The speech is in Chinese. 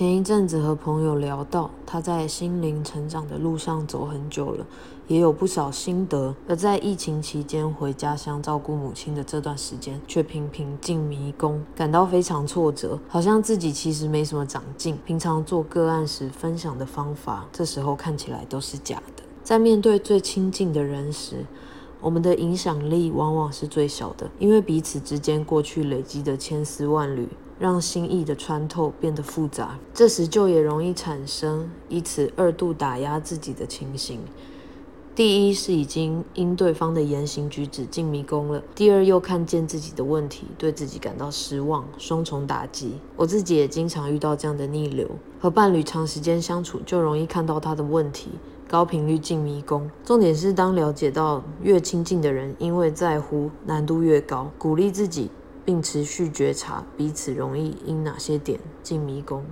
前一阵子和朋友聊到，他在心灵成长的路上走很久了，也有不少心得。而在疫情期间回家乡照顾母亲的这段时间，却频频进迷宫，感到非常挫折，好像自己其实没什么长进。平常做个案时分享的方法，这时候看起来都是假的。在面对最亲近的人时，我们的影响力往往是最小的，因为彼此之间过去累积的千丝万缕，让心意的穿透变得复杂。这时就也容易产生以此二度打压自己的情形。第一是已经因对方的言行举止进迷宫了，第二又看见自己的问题，对自己感到失望，双重打击。我自己也经常遇到这样的逆流，和伴侣长时间相处，就容易看到他的问题。高频率进迷宫，重点是当了解到越亲近的人，因为在乎难度越高，鼓励自己并持续觉察彼此容易因哪些点进迷宫。